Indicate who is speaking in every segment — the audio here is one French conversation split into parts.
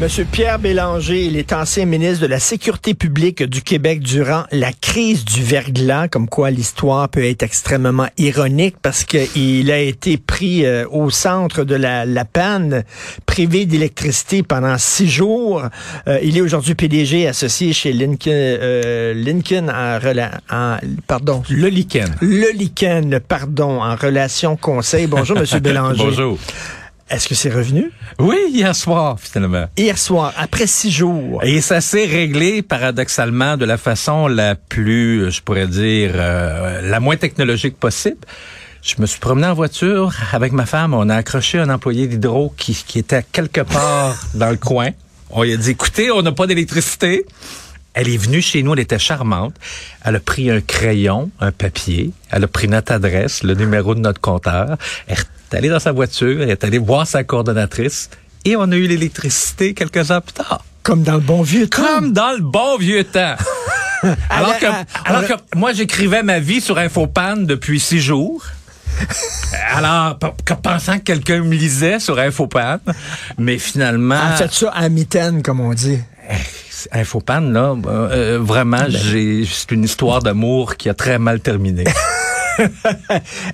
Speaker 1: Monsieur Pierre Bélanger, il est ancien ministre de la Sécurité publique du Québec durant la crise du verglas, comme quoi l'histoire peut être extrêmement ironique parce qu'il a été pris euh, au centre de la, la panne, privé d'électricité pendant six jours. Euh, il est aujourd'hui PDG associé chez Lincoln, euh, Lincoln en, rela- en pardon,
Speaker 2: Le lichen.
Speaker 1: le Lichen, pardon, en relation conseil. Bonjour, Monsieur Bélanger.
Speaker 2: Bonjour.
Speaker 1: Est-ce que c'est revenu?
Speaker 2: Oui, hier soir, finalement.
Speaker 1: Hier soir, après six jours.
Speaker 2: Et ça s'est réglé paradoxalement de la façon la plus, je pourrais dire, euh, la moins technologique possible. Je me suis promené en voiture avec ma femme. On a accroché un employé d'Hydro qui, qui était quelque part dans le coin. On lui a dit, écoutez, on n'a pas d'électricité. Elle est venue chez nous, elle était charmante. Elle a pris un crayon, un papier, elle a pris notre adresse, le numéro de notre compteur. Elle est allée dans sa voiture, elle est allée voir sa coordonnatrice et on a eu l'électricité quelques heures plus tard.
Speaker 1: Comme dans le bon vieux temps.
Speaker 2: Comme dans le bon vieux temps. alors que,
Speaker 1: Alors,
Speaker 2: que moi, j'écrivais ma vie sur Infopan depuis six jours. Alors, pensant que quelqu'un me lisait sur Infopan, mais finalement,
Speaker 1: En fait ça à mitaine, comme on dit.
Speaker 2: Infopan, là, euh, vraiment, j'ai, c'est une histoire d'amour qui a très mal terminé.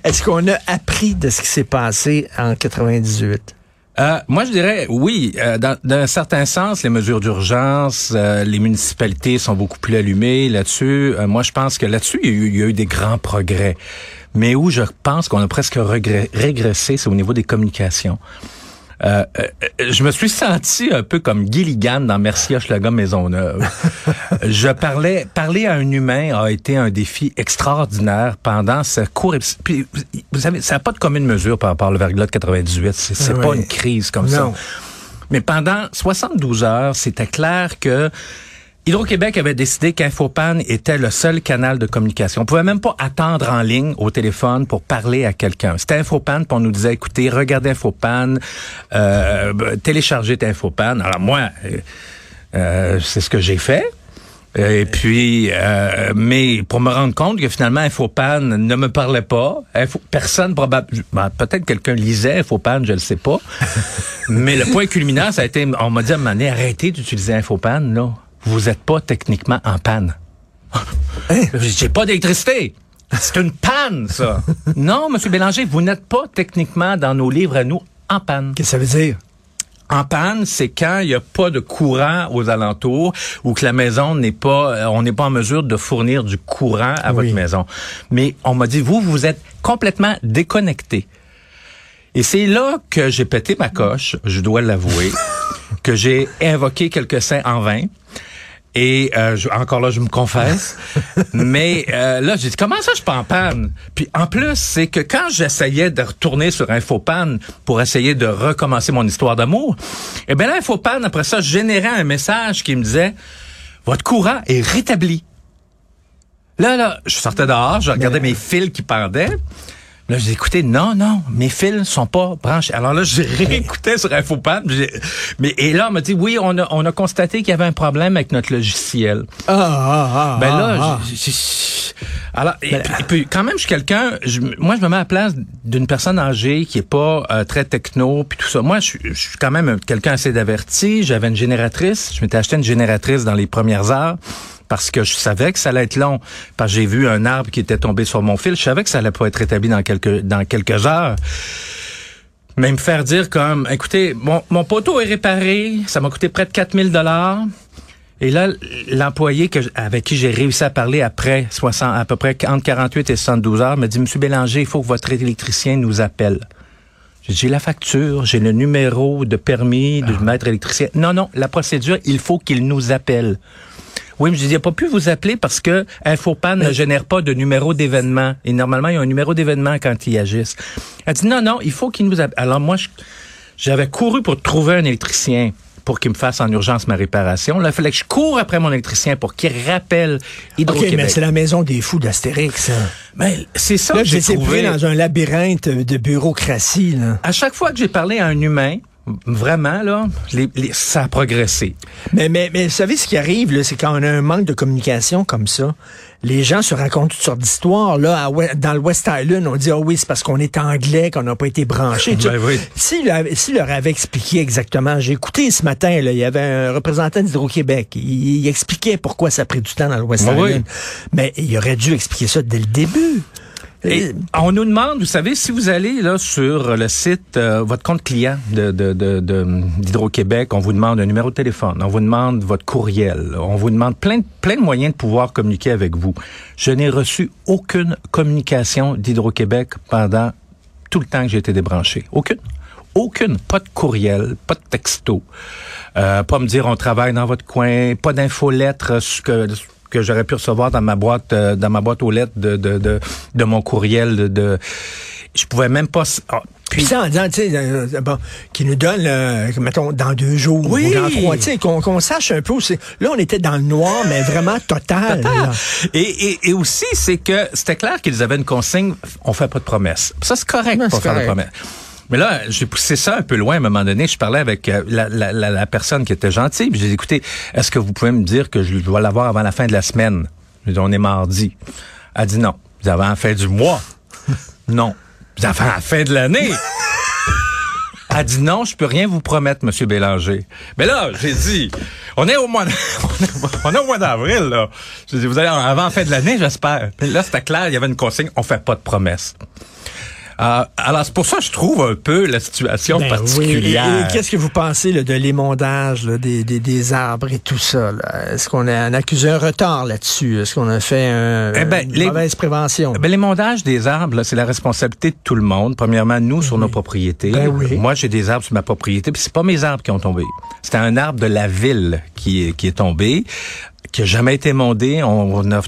Speaker 1: Est-ce qu'on a appris de ce qui s'est passé en 98?
Speaker 2: Euh, moi, je dirais oui. Euh, dans, dans un certain sens, les mesures d'urgence, euh, les municipalités sont beaucoup plus allumées là-dessus. Euh, moi, je pense que là-dessus, il y, a eu, il y a eu des grands progrès. Mais où je pense qu'on a presque regret- régressé, c'est au niveau des communications. Euh, euh, je me suis senti un peu comme Gilligan dans Merci Hochelaga Maisonneuve. je parlais, parler à un humain a été un défi extraordinaire pendant ce court épisode. Puis, vous savez, ça n'a pas de commune mesure par rapport au verglas de 98. C'est pas une crise comme ça.
Speaker 1: Non.
Speaker 2: Mais pendant 72 heures, c'était clair que Hydro-Québec avait décidé qu'Infopan était le seul canal de communication. On pouvait même pas attendre en ligne au téléphone pour parler à quelqu'un. C'était Infopan, puis on nous disait, écoutez, regardez Infopan, euh, téléchargez Infopan. Alors moi, euh, euh, c'est ce que j'ai fait. Et puis, euh, mais pour me rendre compte que finalement Infopan ne me parlait pas, personne probablement, peut-être quelqu'un lisait Infopan, je ne sais pas. mais le point culminant, ça a été, on m'a dit à un moment donné, arrêtez d'utiliser Infopan, là. Vous êtes pas techniquement en panne. J'ai pas d'électricité. C'est une panne, ça. non, Monsieur Bélanger, vous n'êtes pas techniquement dans nos livres à nous en panne.
Speaker 1: Qu'est-ce que ça veut dire?
Speaker 2: En panne, c'est quand il n'y a pas de courant aux alentours ou que la maison n'est pas, euh, on n'est pas en mesure de fournir du courant à
Speaker 1: Oui.
Speaker 2: votre maison. Mais on m'a dit, vous, vous êtes complètement déconnecté. Et c'est là que j'ai pété ma coche, je dois l'avouer, que j'ai invoqué quelques saints en vain. Et euh, je- encore là, je me confesse. Mais euh, là, j'ai dit, comment ça, je suis pas en panne? Puis en plus, c'est que quand j'essayais de retourner sur Infopan pour essayer de recommencer mon histoire d'amour, eh bien là, Infopan, après ça, générait un message qui me disait, votre courant est rétabli. Là, là, je sortais dehors, je regardais mes fils qui pendaient. Là, j'ai écouté, non, non, mes fils sont pas branchés. Alors là, j'ai réécouté sur j'ai- Mais, et là, on m'a dit, oui, on a, on a constaté qu'il y avait un problème avec notre logiciel.
Speaker 1: Ah, ah, ah.
Speaker 2: Ben là,
Speaker 1: ah,
Speaker 2: j'ai- alors, et, puis, et puis, quand même, je suis quelqu'un, moi, je me mets à la place d'une personne âgée qui est pas euh, très techno, puis tout ça. Moi, je, suis- je suis quand même quelqu'un assez d'averti. J'avais une génératrice. Je m'étais acheté une génératrice dans les premières heures parce que je savais que ça allait être long. Parce que j'ai vu un arbre qui était tombé sur mon fil. Je savais que ça allait pas être rétabli dans quelques, dans quelques heures. Mais me faire dire comme, écoutez, mon, mon poteau est réparé, ça m'a coûté près de 4000 dollars. Et là, l'employé que, avec qui j'ai réussi à parler après 60, à peu près entre 48 et 72 heures me dit, Monsieur Bélanger, il faut que votre électricien nous appelle. J'ai la facture, j'ai le numéro de permis de maître électricien. Non, non, la procédure, il faut qu'il nous appelle. Oui, mais je dis, il n'a pas pu vous appeler parce que Infopan ne génère pas de numéro d'événement. Et normalement, il y a un numéro d'événement quand ils agissent. Elle dit, non, non, il faut qu'il nous appelle. Alors moi, j'avais couru pour trouver un électricien pour qu'il me fasse en urgence ma réparation. Là, il fallait que je cours après mon électricien pour qu'il rappelle
Speaker 1: OK,
Speaker 2: Hydro-Québec.
Speaker 1: mais c'est la maison des fous d'Astérix.
Speaker 2: Mais c'est ça
Speaker 1: Là,
Speaker 2: que j'ai trouvé.
Speaker 1: dans un labyrinthe de bureaucratie. Là.
Speaker 2: À chaque fois que j'ai parlé à un humain, vraiment, là, les, les, ça a progressé.
Speaker 1: Mais, mais, mais vous savez, ce qui arrive, là, c'est quand on a un manque de communication comme ça, les gens se racontent toutes sortes d'histoires. Là, à, dans le West Island, on dit, ah oh oui, c'est parce qu'on est anglais, qu'on n'a pas été branché.
Speaker 2: ben oui.
Speaker 1: S'il si leur avait expliqué exactement, j'ai écouté ce matin, là, il y avait un représentant d'Hydro-Québec. Il, il, expliquait pourquoi ça a pris du temps dans le West
Speaker 2: ben
Speaker 1: Island.
Speaker 2: Oui.
Speaker 1: Mais il aurait dû expliquer ça dès le début.
Speaker 2: On nous demande, vous savez, si vous allez là sur le site, euh, votre compte client de, de, de, de d'Hydro-Québec, on vous demande un numéro de téléphone, on vous demande votre courriel, on vous demande plein, plein de moyens de pouvoir communiquer avec vous. Je n'ai reçu aucune communication d'Hydro-Québec pendant tout le temps que j'ai été débranché. Aucune. Aucune. Pas de courriel, pas de texto. Euh, pas me dire on travaille dans votre coin, pas d'infolettre que j'aurais pu recevoir dans ma boîte euh, dans ma boîte aux lettres de de, de, de mon courriel de, de je pouvais même pas
Speaker 1: oh, puis, ça en disant, tu sais, euh, bon, qui nous donne, euh, mettons, dans deux jours
Speaker 2: oui.
Speaker 1: ou dans trois, tu sais, qu'on qu sache un peu. Là, on était dans le noir, mais vraiment total.
Speaker 2: total. Et, et, et, aussi, c'est que c'était clair qu'ils avaient une consigne, on fait pas de promesses. Ça, c'est correct,
Speaker 1: non,
Speaker 2: pas faire
Speaker 1: correct.
Speaker 2: de promesses. Mais là, j'ai poussé ça un peu loin à un moment donné. Je parlais avec la, la, la, la personne qui était gentille. J'ai dit, écoutez, est-ce que vous pouvez me dire que je dois l'avoir avant la fin de la semaine? J'ai dit, on est mardi. Elle dit non. Vous avez la fin du mois? non. Vous avez la fin de l'année? Elle dit non, je peux rien vous promettre, Monsieur Bélanger. Mais là, j'ai dit, on est au mois, on est au mois d'avril là. J'ai dit, vous allez avant la fin de l'année, j'espère. Là, c'était clair, il y avait une consigne, on fait pas de promesses. Euh, alors, c'est pour ça que je trouve un peu la situation
Speaker 1: ben
Speaker 2: particulière.
Speaker 1: Oui. Et, et qu'est-ce que vous pensez là, de l'émondage là, des, des, des, arbres et tout ça? Est-ce qu'on a, a accusé un retard là-dessus? Est-ce qu'on a fait un,
Speaker 2: eh ben,
Speaker 1: une
Speaker 2: les,
Speaker 1: mauvaise prévention?
Speaker 2: Ben, l'émondage des arbres, c'est la responsabilité de tout le monde. Premièrement, nous, sur
Speaker 1: oui.
Speaker 2: nos propriétés.
Speaker 1: Ben oui.
Speaker 2: Moi, j'ai des arbres sur ma propriété, puis c'est pas mes arbres qui ont tombé. C'était un arbre de la ville qui est, qui est tombé, qui a jamais été mondé. On, on a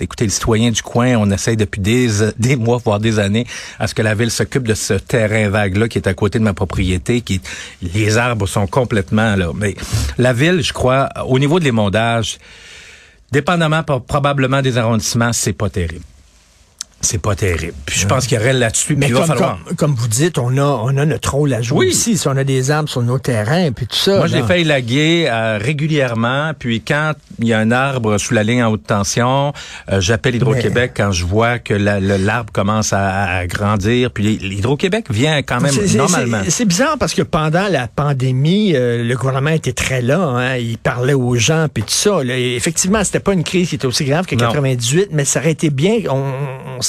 Speaker 2: écoutez, les citoyens du coin, on essaye depuis des, mois, voire des années, à ce que la ville s'occupe de ce terrain vague-là qui est à côté de ma propriété, qui les arbres sont complètement là. Mais la ville, je crois, au niveau de l'émondage, dépendamment probablement des arrondissements, c'est pas terrible. C'est pas terrible. Puis je pense qu'il y aurait là-dessus.
Speaker 1: Mais
Speaker 2: il
Speaker 1: comme,
Speaker 2: va falloir...
Speaker 1: comme, comme, vous dites, on a, on a notre rôle à jouer
Speaker 2: oui.
Speaker 1: ici. Si on a des arbres sur nos terrains, puis tout ça.
Speaker 2: Moi, j'ai fait élaguer euh, régulièrement. Puis quand il y a un arbre sous la ligne en haute tension, euh, j'appelle Hydro-Québec quand je vois que l'arbre commence à, à, grandir. Puis Hydro-Québec vient quand même normalement.
Speaker 1: C'est bizarre parce que pendant la pandémie, euh, le gouvernement était très là. Hein, il parlait aux gens, puis tout ça. Là. Effectivement, c'était pas une crise qui était aussi grave que 98, mais ça aurait été bien. On, on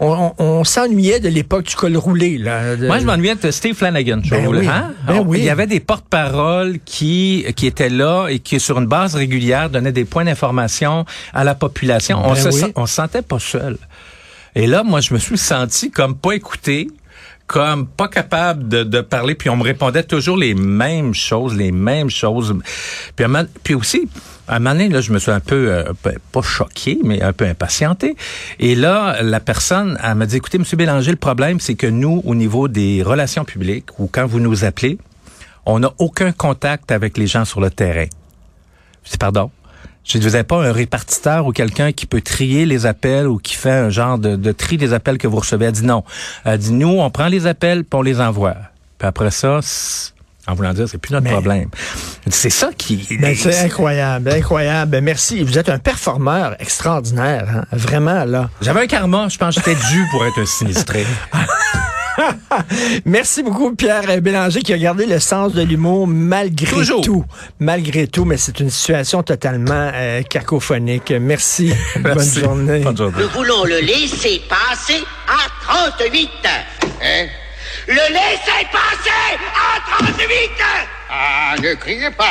Speaker 1: on, on, on s'ennuyait de l'époque du col roulé. Là, de...
Speaker 2: Moi, je m'ennuyais de Steve Flanagan.
Speaker 1: Ben oui,
Speaker 2: hein?
Speaker 1: ben oui.
Speaker 2: Il y avait des porte-paroles qui, qui étaient là et qui, sur une base régulière, donnaient des points d'information à la population.
Speaker 1: Ben
Speaker 2: on, se,
Speaker 1: oui.
Speaker 2: on se sentait pas seul. Et là, moi, je me suis senti comme pas écouté comme pas capable de, de, parler, puis on me répondait toujours les mêmes choses, les mêmes choses. Puis, puis aussi, à un moment donné, là, je me suis un peu, euh, pas choqué, mais un peu impatienté. Et là, la personne, elle m'a dit, écoutez, M. Bélanger, le problème, c'est que nous, au niveau des relations publiques, ou quand vous nous appelez, on n'a aucun contact avec les gens sur le terrain. Dis, pardon? Je dis, vous n'avez pas un répartiteur ou quelqu'un qui peut trier les appels ou qui fait un genre de, de tri des appels que vous recevez? Elle dit non. Elle dit, nous, on prend les appels puis on les envoie. Puis après ça, en voulant dire, c'est plus notre
Speaker 1: Mais...
Speaker 2: problème. C'est ça qui...
Speaker 1: Ben, c'est incroyable, incroyable. Ben, merci. Vous êtes un performeur extraordinaire, hein? vraiment, là.
Speaker 2: J'avais un karma. Je pense que j'étais dû pour être un sinistré.
Speaker 1: Merci beaucoup, Pierre Bélanger, qui a gardé le sens de l'humour malgré
Speaker 2: Toujours.
Speaker 1: tout. Malgré tout, mais c'est une situation totalement euh, cacophonique. Merci.
Speaker 2: Merci.
Speaker 1: Bonne journée.
Speaker 2: Bonne journée.
Speaker 3: Nous voulons le laisser passer à 38.
Speaker 4: Hein?
Speaker 3: Le laisser passer à 38
Speaker 4: Ah, ne criez pas